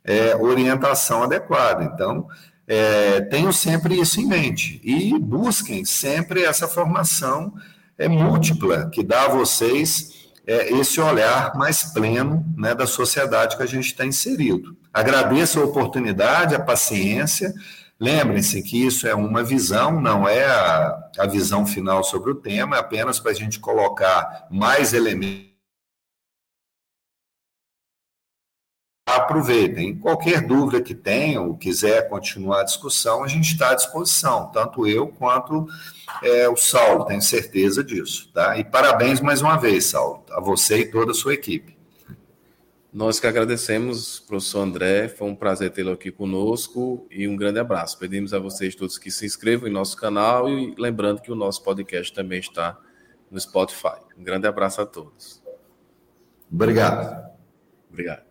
S2: é, orientação adequada. Então, é, tenham sempre isso em mente e busquem sempre essa formação é, múltipla que dá a vocês é, esse olhar mais pleno né, da sociedade que a gente está inserido. Agradeço a oportunidade, a paciência Lembrem-se que isso é uma visão, não é a, a visão final sobre o tema, é apenas para a gente colocar mais elementos. Aproveitem. Qualquer dúvida que tenham, quiser continuar a discussão, a gente está à disposição, tanto eu quanto é, o Saulo, tenho certeza disso. Tá? E parabéns mais uma vez, Saulo, a você e toda a sua equipe.
S1: Nós que agradecemos, professor André, foi um prazer tê-lo aqui conosco e um grande abraço. Pedimos a vocês todos que se inscrevam em nosso canal e lembrando que o nosso podcast também está no Spotify. Um grande abraço a todos.
S2: Obrigado.
S1: Obrigado.